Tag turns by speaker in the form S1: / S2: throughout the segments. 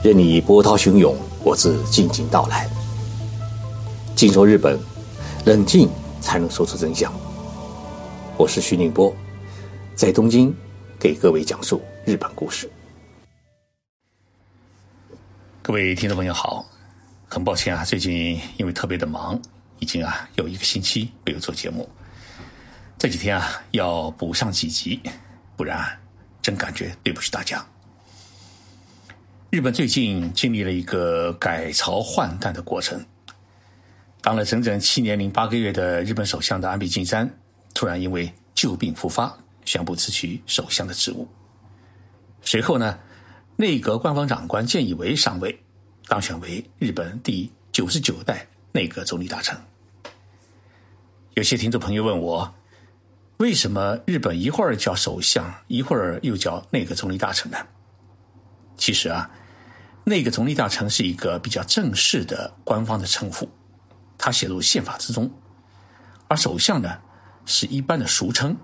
S1: 任你波涛汹涌，我自静静到来。静说日本，冷静才能说出真相。我是徐宁波，在东京给各位讲述日本故事。各位听众朋友好，很抱歉啊，最近因为特别的忙，已经啊有一个星期没有做节目。这几天啊要补上几集，不然真感觉对不起大家。日本最近经历了一个改朝换代的过程，当了整整七年零八个月的日本首相的安倍晋三，突然因为旧病复发，宣布辞去首相的职务。随后呢，内阁官方长官菅义伟上位，当选为日本第九十九代内阁总理大臣。有些听众朋友问我，为什么日本一会儿叫首相，一会儿又叫内阁总理大臣呢？其实啊。内阁总理大臣是一个比较正式的官方的称呼，它写入宪法之中；而首相呢，是一般的俗称，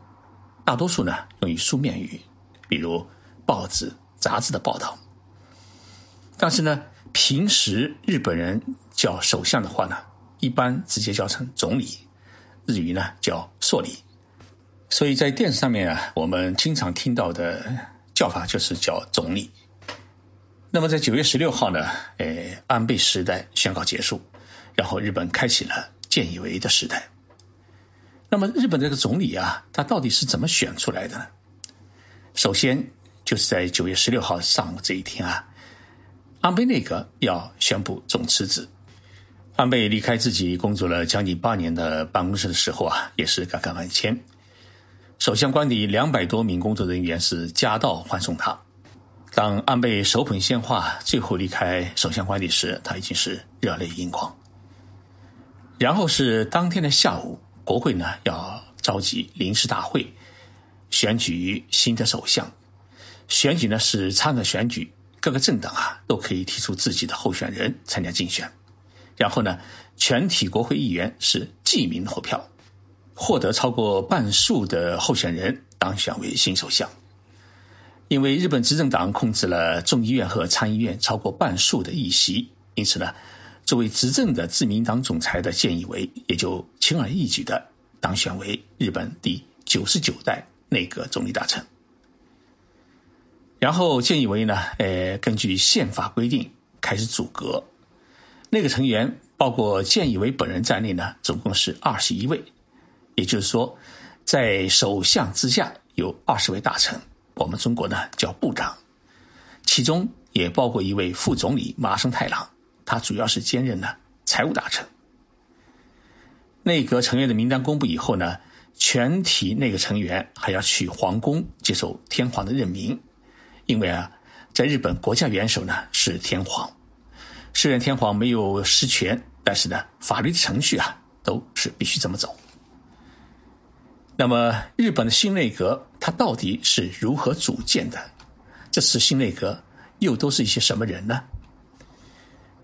S1: 大多数呢用于书面语，比如报纸、杂志的报道。但是呢，平时日本人叫首相的话呢，一般直接叫成总理，日语呢叫硕理。所以在电视上面啊，我们经常听到的叫法就是叫总理。那么在九月十六号呢，呃，安倍时代宣告结束，然后日本开启了菅义伟的时代。那么日本这个总理啊，他到底是怎么选出来的呢？首先就是在九月十六号上午这一天啊，安倍内阁要宣布总辞职。安倍离开自己工作了将近八年的办公室的时候啊，也是感慨万千。首相官邸两百多名工作人员是夹道欢送他。当安倍手捧鲜花最后离开首相官邸时，他已经是热泪盈眶。然后是当天的下午，国会呢要召集临时大会，选举新的首相。选举呢是参选选举，各个政党啊都可以提出自己的候选人参加竞选。然后呢，全体国会议员是记名投票，获得超过半数的候选人当选为新首相。因为日本执政党控制了众议院和参议院超过半数的议席，因此呢，作为执政的自民党总裁的菅义伟也就轻而易举的当选为日本第九十九代内阁总理大臣。然后菅义伟呢，呃，根据宪法规定开始组阁，那个成员包括菅义伟本人在内呢，总共是二十一位，也就是说，在首相之下有二十位大臣。我们中国呢叫部长，其中也包括一位副总理麻生太郎，他主要是兼任呢财务大臣。内阁成员的名单公布以后呢，全体内阁成员还要去皇宫接受天皇的任命，因为啊，在日本国家元首呢是天皇，虽然天皇没有实权，但是呢法律的程序啊都是必须这么走。那么，日本的新内阁它到底是如何组建的？这次新内阁又都是一些什么人呢？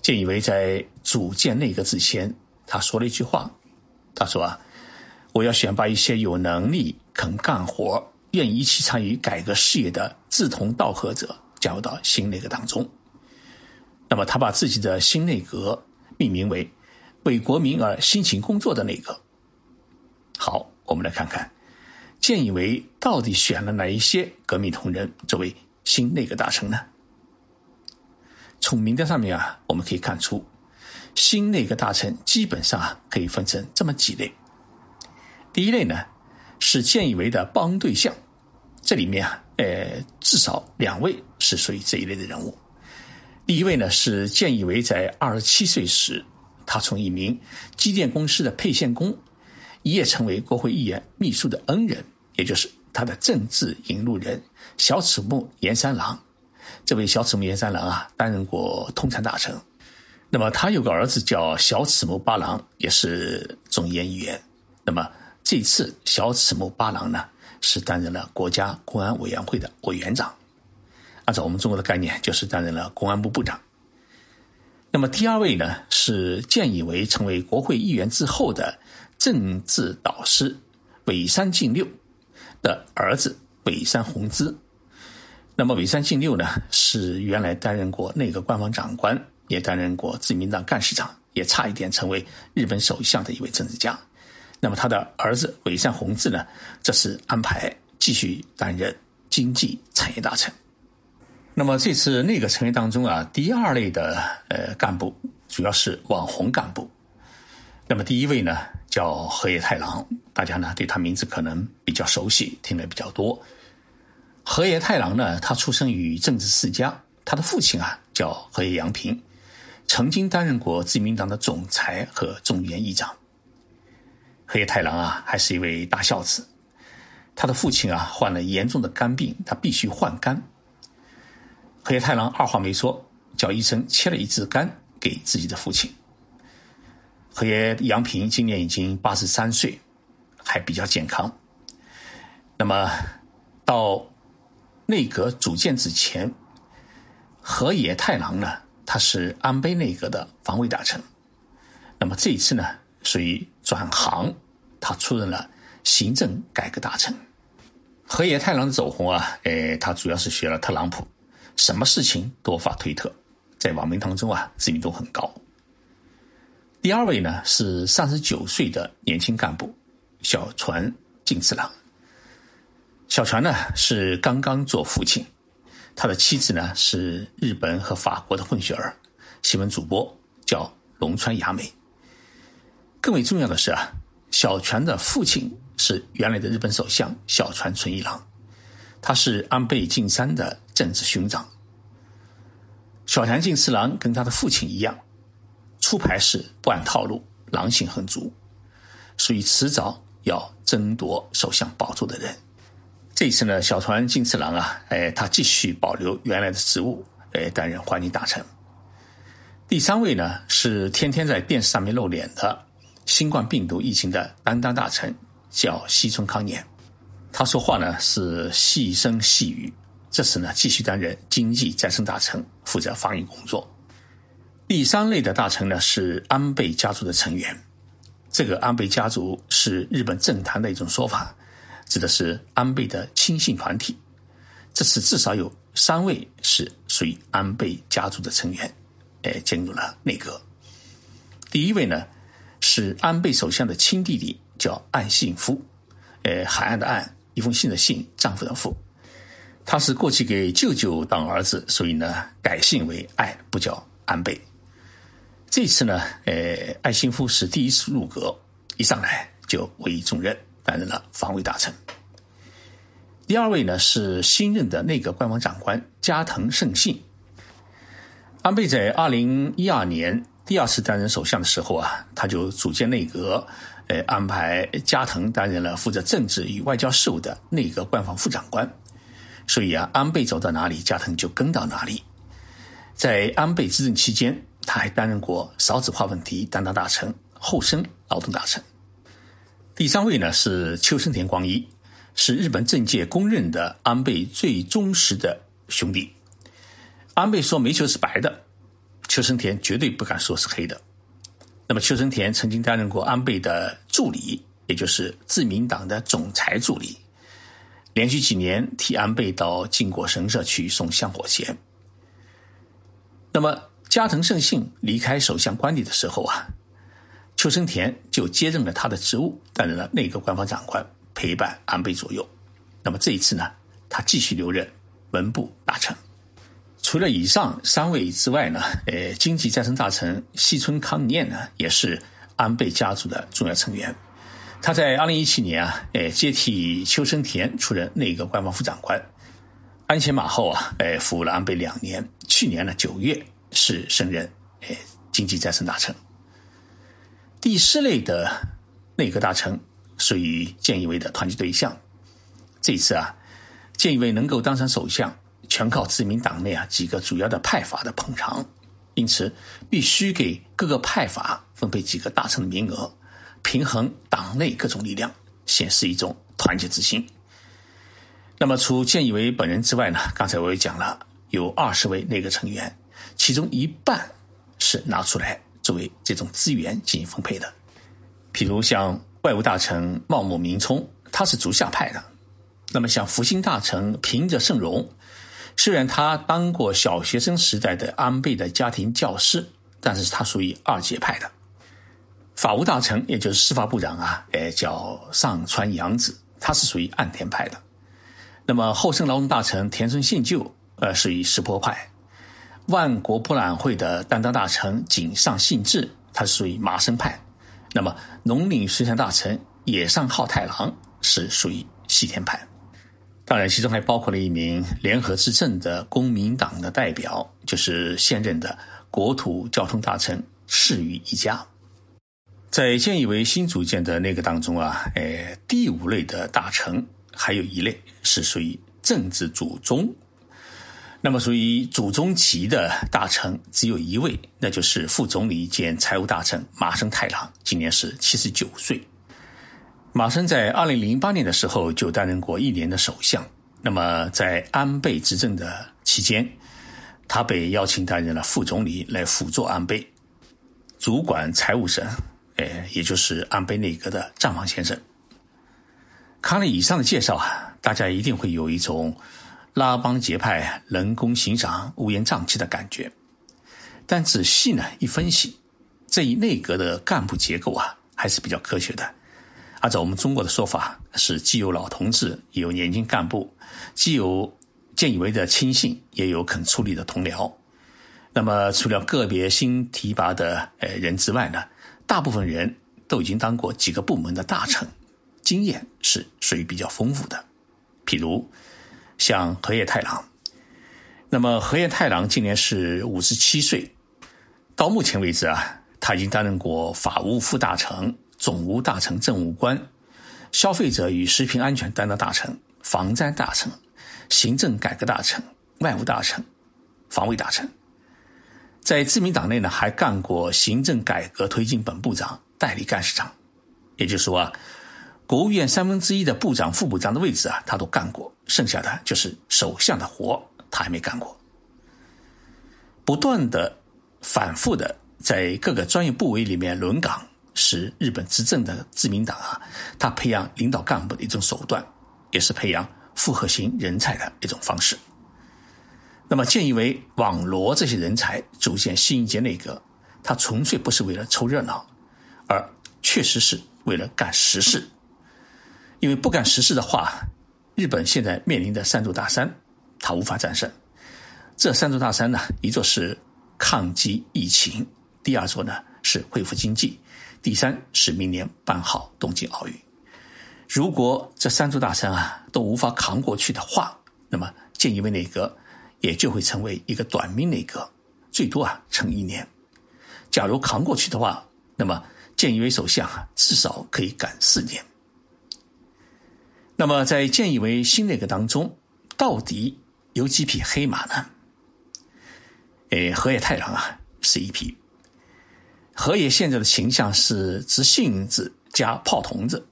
S1: 菅义伟在组建内阁之前，他说了一句话，他说啊，我要选拔一些有能力、肯干活、愿意一起参与改革事业的志同道合者加入到新内阁当中。那么，他把自己的新内阁命名为“为国民而辛勤工作的内阁”。好。我们来看看，建议为到底选了哪一些革命同仁作为新内阁大臣呢？从名单上面啊，我们可以看出，新内阁大臣基本上啊可以分成这么几类。第一类呢是建议为的帮对象，这里面啊，呃，至少两位是属于这一类的人物。第一位呢是建议为在二十七岁时，他从一名机电公司的配线工。一夜成为国会议员秘书的恩人，也就是他的政治引路人小此木严三郎。这位小此木严三郎啊，担任过通产大臣。那么他有个儿子叫小此木八郎，也是众议院议员。那么这次小此木八郎呢，是担任了国家公安委员会的委员长。按照我们中国的概念，就是担任了公安部部长。那么第二位呢，是建议为成为国会议员之后的。政治导师尾山进六的儿子尾山弘之，那么尾山进六呢，是原来担任过内阁官房长官，也担任过自民党干事长，也差一点成为日本首相的一位政治家。那么他的儿子尾山弘治呢，这是安排继续担任经济产业大臣。那么这次内阁成员当中啊，第二类的呃干部主要是网红干部。那么第一位呢，叫河野太郎，大家呢对他名字可能比较熟悉，听得比较多。河野太郎呢，他出生于政治世家，他的父亲啊叫河野洋平，曾经担任过自民党的总裁和众议院议长。河野太郎啊，还是一位大孝子，他的父亲啊患了严重的肝病，他必须换肝。河野太郎二话没说，叫医生切了一支肝给自己的父亲。河野洋平今年已经八十三岁，还比较健康。那么到。内阁组建之前，河野太郎呢，他是安倍内阁的防卫大臣。那么这一次呢，属于转行，他出任了行政改革大臣。河野太郎的走红啊，诶，他主要是学了特朗普，什么事情都发推特，在网民当中啊，知名度很高。第二位呢是三十九岁的年轻干部小船进次郎。小船呢是刚刚做父亲，他的妻子呢是日本和法国的混血儿，新闻主播叫龙川雅美。更为重要的是啊，小泉的父亲是原来的日本首相小泉纯一郎，他是安倍晋三的政治兄长。小泉进次郎跟他的父亲一样，出牌是不按套路，狼性很足，属于迟早要争夺首相宝座的人。这一次呢，小川进次郎啊，哎，他继续保留原来的职务，哎，担任环境大臣。第三位呢，是天天在电视上面露脸的新冠病毒疫情的担当大臣，叫西村康彦。他说话呢是细声细语，这次呢继续担任经济再生大臣，负责防疫工作。第三类的大臣呢是安倍家族的成员，这个安倍家族是日本政坛的一种说法。指的是安倍的亲信团体，这次至少有三位是属于安倍家族的成员，哎，进入了内阁。第一位呢是安倍首相的亲弟弟，叫岸信夫，呃，海岸的岸，一封信的信，丈夫的夫。他是过去给舅舅当儿子，所以呢改姓为爱，不叫安倍。这次呢，呃，岸信夫是第一次入阁，一上来就委以重任。担任了防卫大臣。第二位呢是新任的内阁官房长官加藤胜信。安倍在二零一二年第二次担任首相的时候啊，他就组建内阁，呃，安排加藤担任了负责政治与外交事务的内阁官房副长官。所以啊，安倍走到哪里，加藤就跟到哪里。在安倍执政期间，他还担任过少子化问题担当大臣、后生劳动大臣。第三位呢是秋生田光一，是日本政界公认的安倍最忠实的兄弟。安倍说煤球是白的，秋生田绝对不敢说是黑的。那么秋生田曾经担任过安倍的助理，也就是自民党的总裁助理，连续几年替安倍到靖国神社去送香火钱。那么加藤胜信离开首相官邸的时候啊。秋生田就接任了他的职务，担任了内阁官房长官，陪伴安倍左右。那么这一次呢，他继续留任文部大臣。除了以上三位之外呢，呃，经济再生大臣西村康彦呢，也是安倍家族的重要成员。他在二零一七年啊，呃，接替秋生田出任内阁官房副长官，鞍前马后啊，呃，服务了安倍两年。去年呢九月是升任哎经济再生大臣。第四类的内阁大臣属于菅义委的团结对象。这次啊，菅义委能够当上首相，全靠自民党内啊几个主要的派阀的捧场，因此必须给各个派阀分配几个大臣的名额，平衡党内各种力量，显示一种团结之心。那么，除菅义伟本人之外呢，刚才我也讲了，有二十位内阁成员，其中一半是拿出来。作为这种资源进行分配的，譬如像外务大臣茂木明充，他是竹下派的；那么像复兴大臣平泽胜荣，虽然他当过小学生时代的安倍的家庭教师，但是他属于二阶派的。法务大臣，也就是司法部长啊，哎，叫上川洋子，他是属于岸田派的。那么厚生劳动大臣田村信就，呃，属于石破派。万国博览会的担当大臣井上信治，他是属于麻生派。那么农林水产大臣野上浩太郎是属于西田派。当然，其中还包括了一名联合执政的公民党的代表，就是现任的国土交通大臣世宇一家。在建议为新组建的那个当中啊，诶，第五类的大臣还有一类是属于政治祖宗。那么，属于祖宗级的大臣只有一位，那就是副总理兼财务大臣麻生太郎，今年是七十九岁。马生在二零零八年的时候就担任过一年的首相。那么在安倍执政的期间，他被邀请担任了副总理，来辅佐安倍，主管财务省，哎，也就是安倍内阁的账房先生。看了以上的介绍啊，大家一定会有一种拉帮结派、人工行赏、乌烟瘴气的感觉。但仔细呢一分析，这一内阁的干部结构啊，还是比较科学的。按照我们中国的说法，是既有老同志，也有年轻干部，既有见义为的亲信，也有肯出力的同僚。那么，除了个别新提拔的呃人之外呢，大部分人都已经当过几个部门的大臣，经验是属于比较丰富的。譬如像河野太郎，那么河野太郎今年是五十七岁，到目前为止啊，他已经担任过法务副大臣。总务大臣、政务官、消费者与食品安全担当大臣、防灾大臣、行政改革大臣、外务大臣、防卫大臣，在自民党内呢，还干过行政改革推进本部长、代理干事长。也就是说啊，国务院三分之一的部长、副部长的位置啊，他都干过，剩下的就是首相的活，他还没干过。不断的、反复的在各个专业部委里面轮岗。是日本执政的自民党啊，他培养领导干部的一种手段，也是培养复合型人才的一种方式。那么，建议为网罗这些人才，组建新一届内阁，他纯粹不是为了凑热闹，而确实是为了干实事。因为不干实事的话，日本现在面临的三座大山，他无法战胜。这三座大山呢，一座是抗击疫情，第二座呢是恢复经济。第三是明年办好东京奥运。如果这三座大山啊都无法扛过去的话，那么菅义伟内阁也就会成为一个短命内阁，最多啊撑一年。假如扛过去的话，那么菅义伟首相啊至少可以干四年。那么在菅义伟新内阁当中，到底有几匹黑马呢？诶，河野太郎啊是一匹。河野现在的形象是直性子加炮筒子。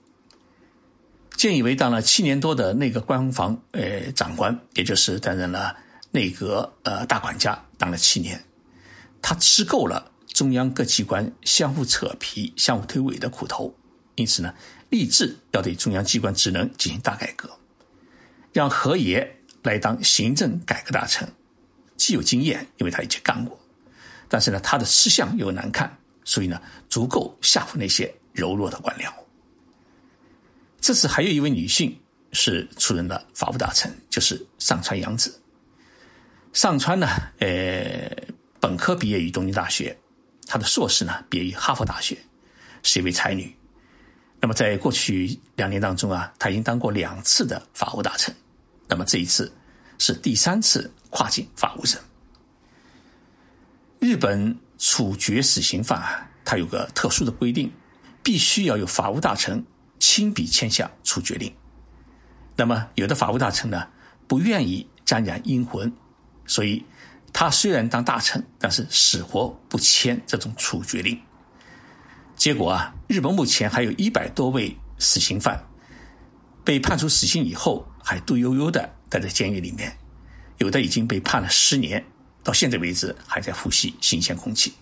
S1: 菅义伟当了七年多的内阁官房呃长官，也就是担任了内阁呃大管家，当了七年，他吃够了中央各机关相互扯皮、相互推诿的苦头，因此呢，立志要对中央机关职能进行大改革，让河野来当行政改革大臣，既有经验，因为他以前干过，但是呢，他的吃相又难看。所以呢，足够吓唬那些柔弱的官僚。这次还有一位女性是出任了法务大臣，就是上川洋子。上川呢，呃，本科毕业于东京大学，她的硕士呢毕业于哈佛大学，是一位才女。那么在过去两年当中啊，他已经当过两次的法务大臣，那么这一次是第三次跨境法务省。日本。处决死刑犯啊，它有个特殊的规定，必须要有法务大臣亲笔签下处决令。那么，有的法务大臣呢，不愿意沾染阴魂，所以他虽然当大臣，但是死活不签这种处决令。结果啊，日本目前还有一百多位死刑犯被判处死刑以后，还嘟悠悠的待在监狱里面，有的已经被判了十年。到现在为止，还在呼吸新鲜空气。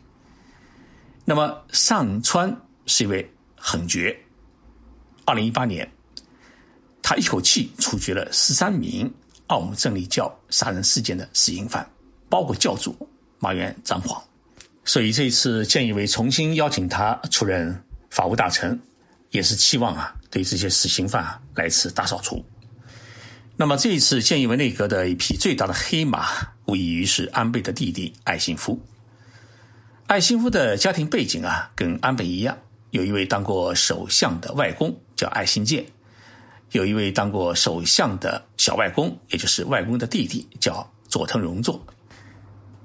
S1: 那么上川是一位狠角。二零一八年，他一口气处决了十三名奥姆真理教杀人事件的死刑犯，包括教主马原彰晃。所以这一次，菅义伟重新邀请他出任法务大臣，也是期望啊，对这些死刑犯来次大扫除。那么这一次，菅义伟内阁的一匹最大的黑马，无异于是安倍的弟弟艾信夫。艾信夫的家庭背景啊，跟安倍一样，有一位当过首相的外公叫艾信介，有一位当过首相的小外公，也就是外公的弟弟叫佐藤荣作。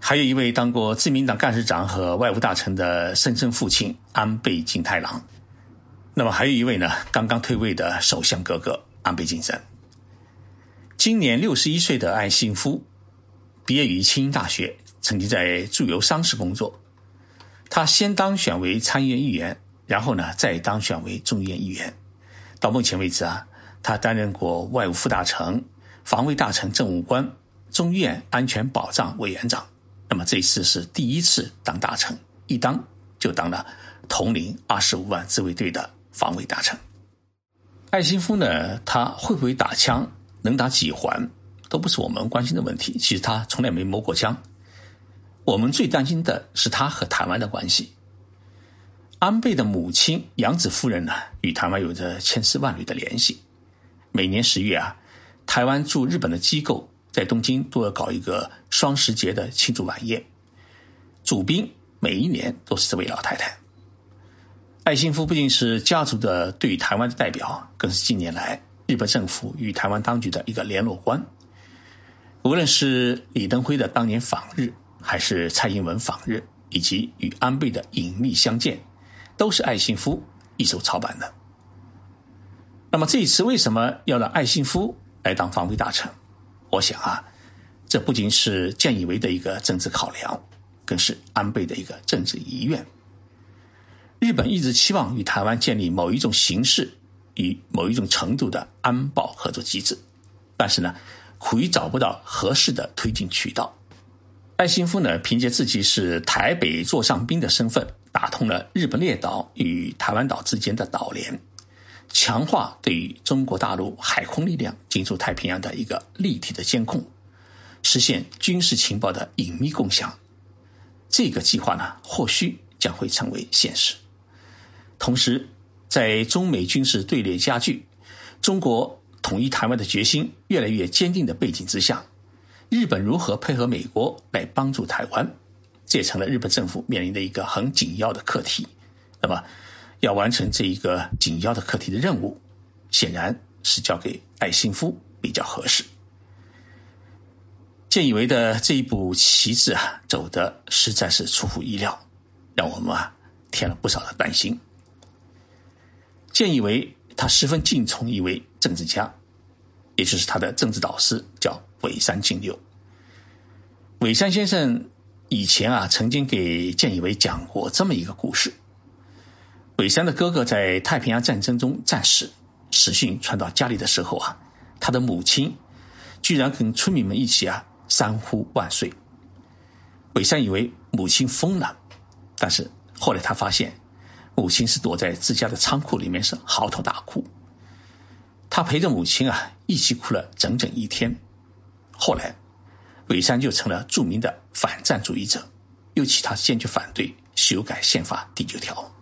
S1: 还有一位当过自民党干事长和外务大臣的生身父亲安倍晋太郎，那么还有一位呢，刚刚退位的首相哥哥安倍晋三。今年六十一岁的安信夫，毕业于清英大学，曾经在驻犹商事工作。他先当选为参议院议员，然后呢再当选为众议院议员。到目前为止啊，他担任过外务副大臣、防卫大臣政务官、众议院安全保障委员长。那么这一次是第一次当大臣，一当就当了统领二十五万自卫队的防卫大臣。艾辛夫呢，他会不会打枪，能打几环，都不是我们关心的问题。其实他从来没摸过枪。我们最担心的是他和台湾的关系。安倍的母亲杨子夫人呢，与台湾有着千丝万缕的联系。每年十月啊，台湾驻日本的机构。在东京都要搞一个双十节的庆祝晚宴，主宾每一年都是这位老太太。艾信夫不仅是家族的对台湾的代表，更是近年来日本政府与台湾当局的一个联络官。无论是李登辉的当年访日，还是蔡英文访日，以及与安倍的隐秘相见，都是艾信夫一手操办的。那么这一次为什么要让艾信夫来当防卫大臣？我想啊，这不仅是菅义伟的一个政治考量，更是安倍的一个政治遗愿。日本一直期望与台湾建立某一种形式与某一种程度的安保合作机制，但是呢，苦于找不到合适的推进渠道。艾幸夫呢，凭借自己是台北座上宾的身份，打通了日本列岛与台湾岛之间的岛联。强化对于中国大陆海空力量进入太平洋的一个立体的监控，实现军事情报的隐秘共享，这个计划呢，或许将会成为现实。同时，在中美军事对立加剧、中国统一台湾的决心越来越坚定的背景之下，日本如何配合美国来帮助台湾，这也成了日本政府面临的一个很紧要的课题。那么，要完成这一个紧要的课题的任务，显然是交给艾辛夫比较合适。建以为的这一步棋子啊，走的实在是出乎意料，让我们啊添了不少的担心。建以为他十分敬崇一位政治家，也就是他的政治导师，叫尾山进六。尾山先生以前啊，曾经给建以为讲过这么一个故事。尾山的哥哥在太平洋战争中战死，死讯传到家里的时候啊，他的母亲居然跟村民们一起啊三呼万岁。尾山以为母亲疯了，但是后来他发现母亲是躲在自家的仓库里面是嚎啕大哭。他陪着母亲啊一起哭了整整一天。后来尾山就成了著名的反战主义者，又其他坚决反对修改宪法第九条。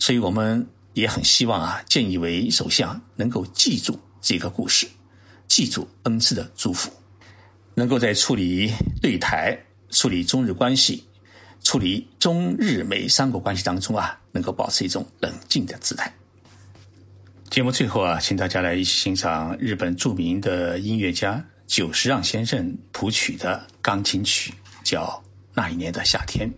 S1: 所以我们也很希望啊，建议为首相能够记住这个故事，记住恩赐的祝福，能够在处理对台、处理中日关系、处理中日美三国关系当中啊，能够保持一种冷静的姿态。节目最后啊，请大家来一起欣赏日本著名的音乐家久石让先生谱曲的钢琴曲，叫《那一年的夏天》。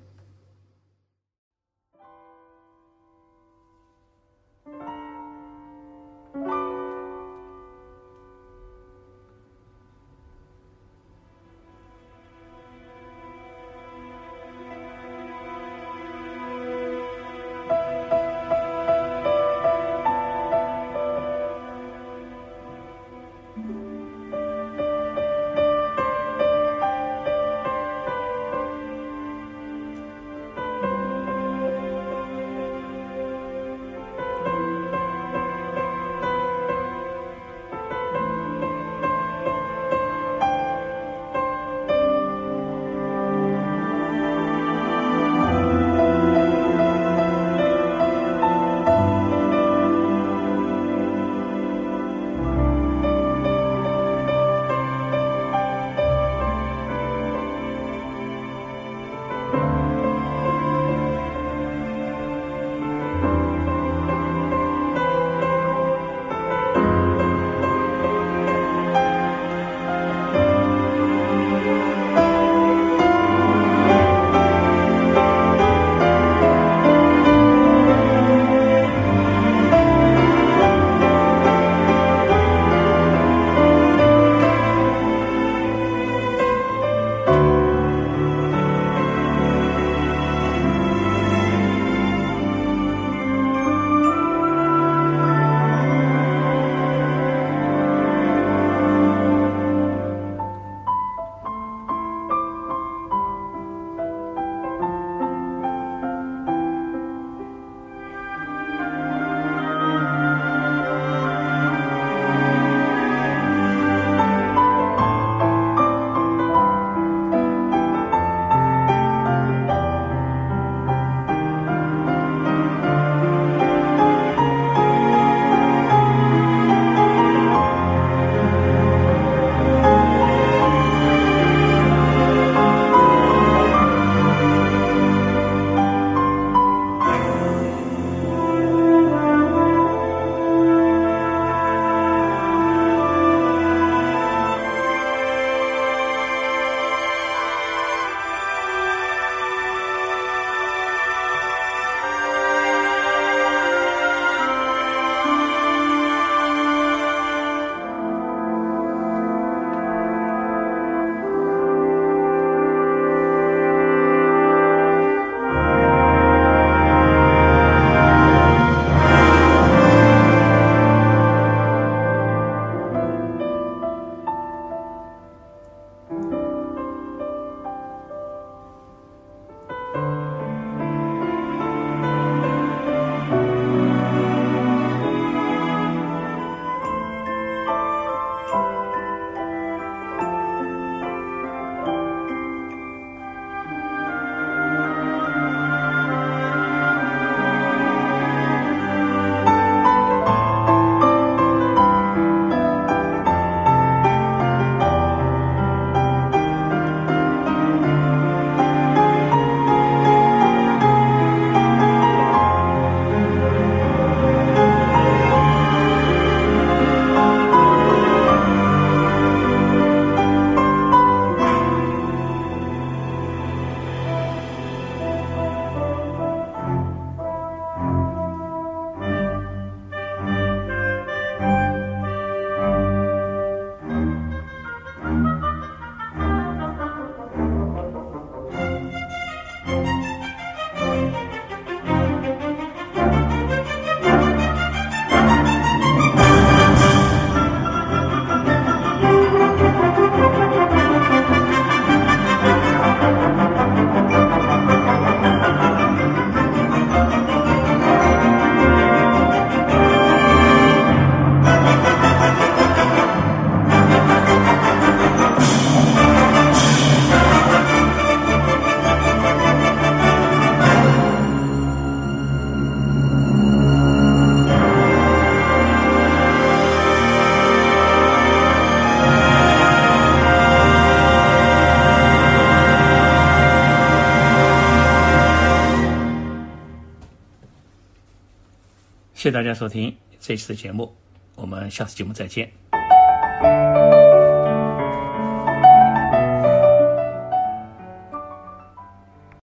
S1: 谢谢大家收听这一期的节目，我们下次节目再见。